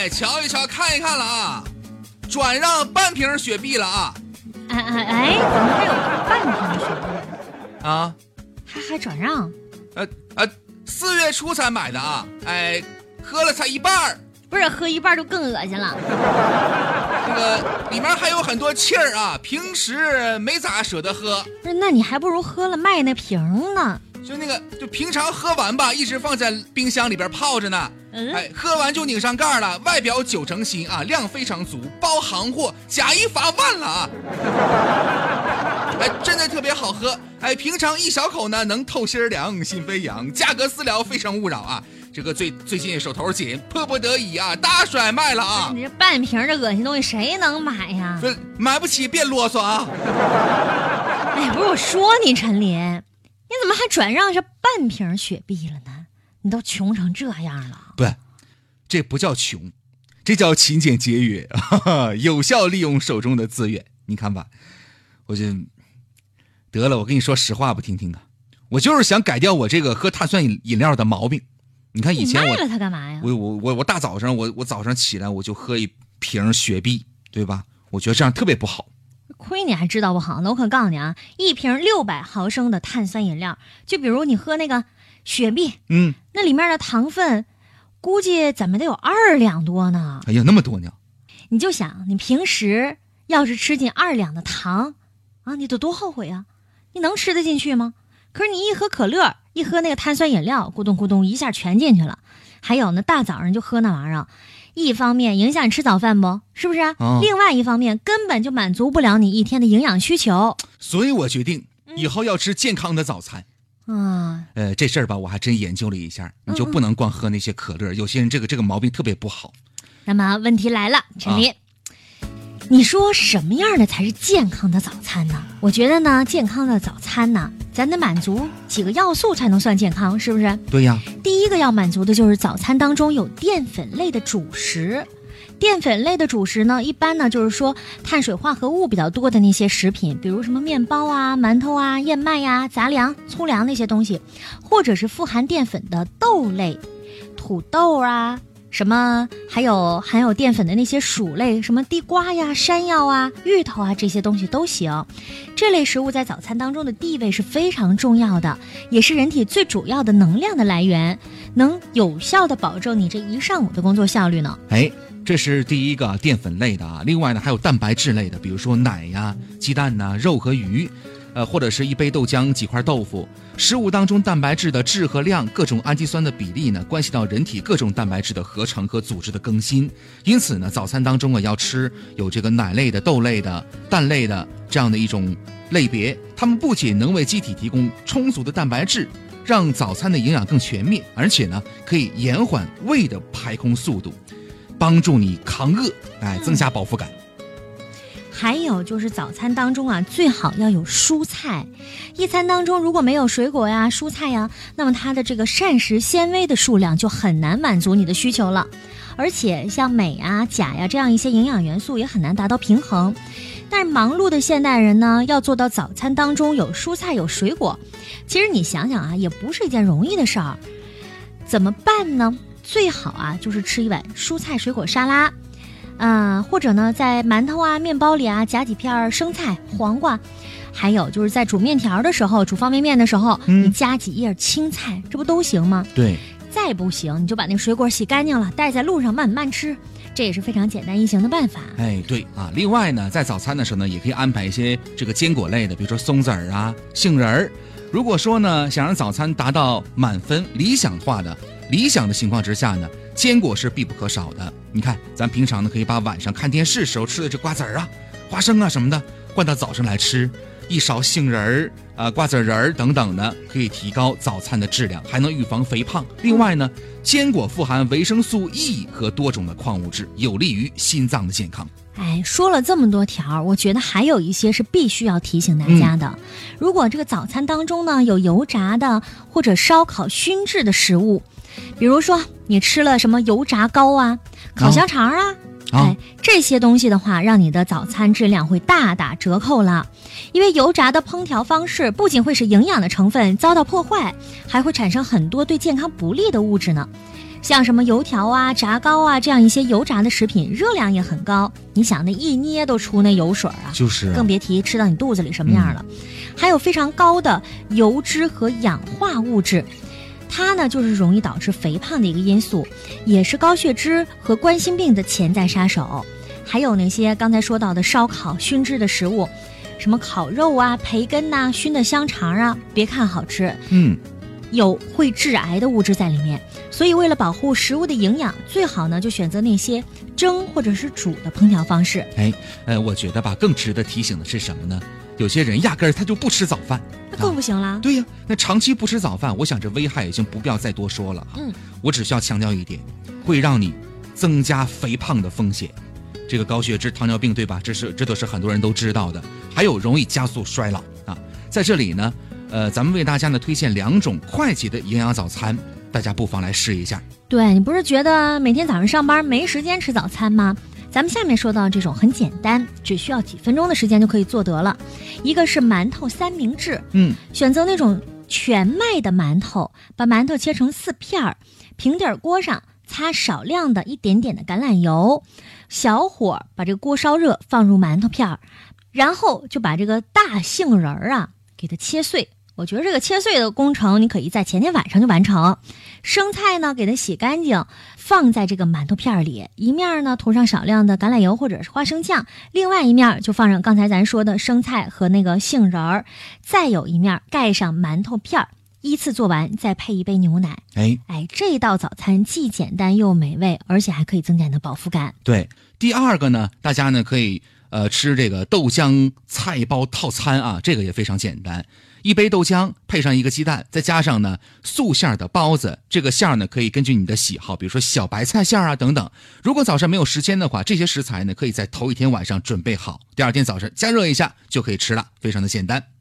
哎，瞧一瞧，看一看了啊，转让半瓶雪碧了啊！哎哎哎，怎么还有半瓶雪碧？啊，还还转让？呃呃，四月初才买的啊，哎，喝了才一半儿，不是喝一半就更恶心了。这个里面还有很多气儿啊，平时没咋舍得喝，不是，那你还不如喝了卖那瓶呢。就那个就平常喝完吧，一直放在冰箱里边泡着呢。嗯，哎，喝完就拧上盖儿了，外表九成新啊，量非常足，包行货，假一罚万了啊！哎，真的特别好喝，哎，平常一小口呢，能透心儿凉，心飞扬，价格私聊，非诚勿扰啊！这个最最近手头紧，迫不得已啊，大甩卖了啊！你这半瓶这恶心东西谁能买呀？不，买不起别啰嗦啊！哎呀，不是我说你陈林，你怎么还转让这半瓶雪碧了呢？你都穷成这样了，不，这不叫穷，这叫勤俭节约，哈哈，有效利用手中的资源。你看吧，我就得了，我跟你说实话不听听啊，我就是想改掉我这个喝碳酸饮饮料的毛病。你看以前我了它干嘛呀？我我我我大早上我我早上起来我就喝一瓶雪碧，对吧？我觉得这样特别不好。亏你还知道不好呢！我可告诉你啊，一瓶六百毫升的碳酸饮料，就比如你喝那个雪碧，嗯，那里面的糖分，估计怎么得有二两多呢？哎呀，那么多呢？你就想，你平时要是吃进二两的糖，啊，你得多后悔啊！你能吃得进去吗？可是你一喝可乐，一喝那个碳酸饮料，咕咚咕咚一下全进去了。还有呢，大早上就喝那玩意儿，一方面影响你吃早饭不，是不是？哦另外一方面根本就满足不了你一天的营养需求。所以我决定以后要吃健康的早餐。啊，呃，这事儿吧，我还真研究了一下，你就不能光喝那些可乐，有些人这个这个毛病特别不好。那么问题来了，陈林，你说什么样的才是健康的早餐呢？我觉得呢，健康的早餐呢，咱得满足几个要素才能算健康，是不是？对呀，第一个要满足的就是早餐当中有淀粉类的主食。淀粉类的主食呢，一般呢就是说碳水化合物比较多的那些食品，比如什么面包啊、馒头啊、燕麦呀、杂粮、粗粮那些东西，或者是富含淀粉的豆类，土豆啊，什么还有含有淀粉的那些薯类，什么地瓜呀、山药啊、芋头啊这些东西都行。这类食物在早餐当中的地位是非常重要的，也是人体最主要的能量的来源，能有效的保证你这一上午的工作效率呢。哎，这是第一个淀粉类的啊。另外呢，还有蛋白质类的，比如说奶呀、鸡蛋呐、肉和鱼，呃，或者是一杯豆浆、几块豆腐。食物当中蛋白质的质和量、各种氨基酸的比例呢，关系到人体各种蛋白质的合成和组织的更新。因此呢，早餐当中啊，要吃有这个奶类的、豆类的、蛋类的这样的一种类别。它们不仅能为机体提供充足的蛋白质，让早餐的营养更全面，而且呢，可以延缓胃的排空速度，帮助你抗饿，哎，增加饱腹感。还有就是早餐当中啊，最好要有蔬菜。一餐当中如果没有水果呀、蔬菜呀，那么它的这个膳食纤维的数量就很难满足你的需求了。而且像镁啊、钾呀这样一些营养元素也很难达到平衡。但是忙碌的现代人呢，要做到早餐当中有蔬菜有水果，其实你想想啊，也不是一件容易的事儿。怎么办呢？最好啊，就是吃一碗蔬菜水果沙拉。啊，或者呢，在馒头啊、面包里啊夹几片生菜、黄瓜，还有就是在煮面条的时候、煮方便面的时候，嗯你加几叶青菜，这不都行吗？对，再不行，你就把那水果洗干净了，带在路上慢慢吃，这也是非常简单易行的办法。哎，对啊。另外呢，在早餐的时候呢，也可以安排一些这个坚果类的，比如说松子儿啊、杏仁儿。如果说呢，想让早餐达到满分、理想化的理想的情况之下呢，坚果是必不可少的。你看，咱平常呢可以把晚上看电视时候吃的这瓜子儿啊、花生啊什么的，换到早上来吃。一勺杏仁儿啊、瓜子仁儿等等呢，可以提高早餐的质量，还能预防肥胖。另外呢，坚果富含维生素 E 和多种的矿物质，有利于心脏的健康。哎，说了这么多条儿，我觉得还有一些是必须要提醒大家的。如果这个早餐当中呢有油炸的或者烧烤熏制的食物，比如说你吃了什么油炸糕啊、烤香肠啊，啊哎，这些东西的话，让你的早餐质量会大打折扣了。因为油炸的烹调方式不仅会使营养的成分遭到破坏，还会产生很多对健康不利的物质呢。像什么油条啊、炸糕啊这样一些油炸的食品，热量也很高。你想，那一捏都出那油水啊，就是更别提吃到你肚子里什么样了。还有非常高的油脂和氧化物质，它呢就是容易导致肥胖的一个因素，也是高血脂和冠心病的潜在杀手。还有那些刚才说到的烧烤、熏制的食物，什么烤肉啊、培根呐、熏的香肠啊，别看好吃，嗯，有会致癌的物质在里面。所以，为了保护食物的营养，最好呢就选择那些蒸或者是煮的烹调方式。哎，呃，我觉得吧，更值得提醒的是什么呢？有些人压根儿他就不吃早饭，那更不行啦。对呀，那长期不吃早饭，我想这危害已经不必要再多说了哈。嗯，我只需要强调一点，会让你增加肥胖的风险。这个高血脂、糖尿病，对吧？这是这都是很多人都知道的。还有容易加速衰老啊。在这里呢，呃，咱们为大家呢推荐两种快捷的营养早餐。大家不妨来试一下。对你不是觉得每天早上上班没时间吃早餐吗？咱们下面说到这种很简单，只需要几分钟的时间就可以做得了。一个是馒头三明治，嗯，选择那种全麦的馒头，把馒头切成四片儿，平底锅上擦少量的一点点的橄榄油，小火把这个锅烧热，放入馒头片儿，然后就把这个大杏仁儿啊给它切碎。我觉得这个切碎的工程，你可以在前天晚上就完成。生菜呢，给它洗干净，放在这个馒头片里，一面呢涂上少量的橄榄油或者是花生酱，另外一面就放上刚才咱说的生菜和那个杏仁儿，再有一面盖上馒头片儿，依次做完，再配一杯牛奶。哎哎，这道早餐既简单又美味，而且还可以增加你的饱腹感。对，第二个呢，大家呢可以呃吃这个豆浆菜包套餐啊，这个也非常简单。一杯豆浆配上一个鸡蛋，再加上呢素馅的包子，这个馅呢可以根据你的喜好，比如说小白菜馅啊等等。如果早上没有时间的话，这些食材呢可以在头一天晚上准备好，第二天早晨加热一下就可以吃了，非常的简单。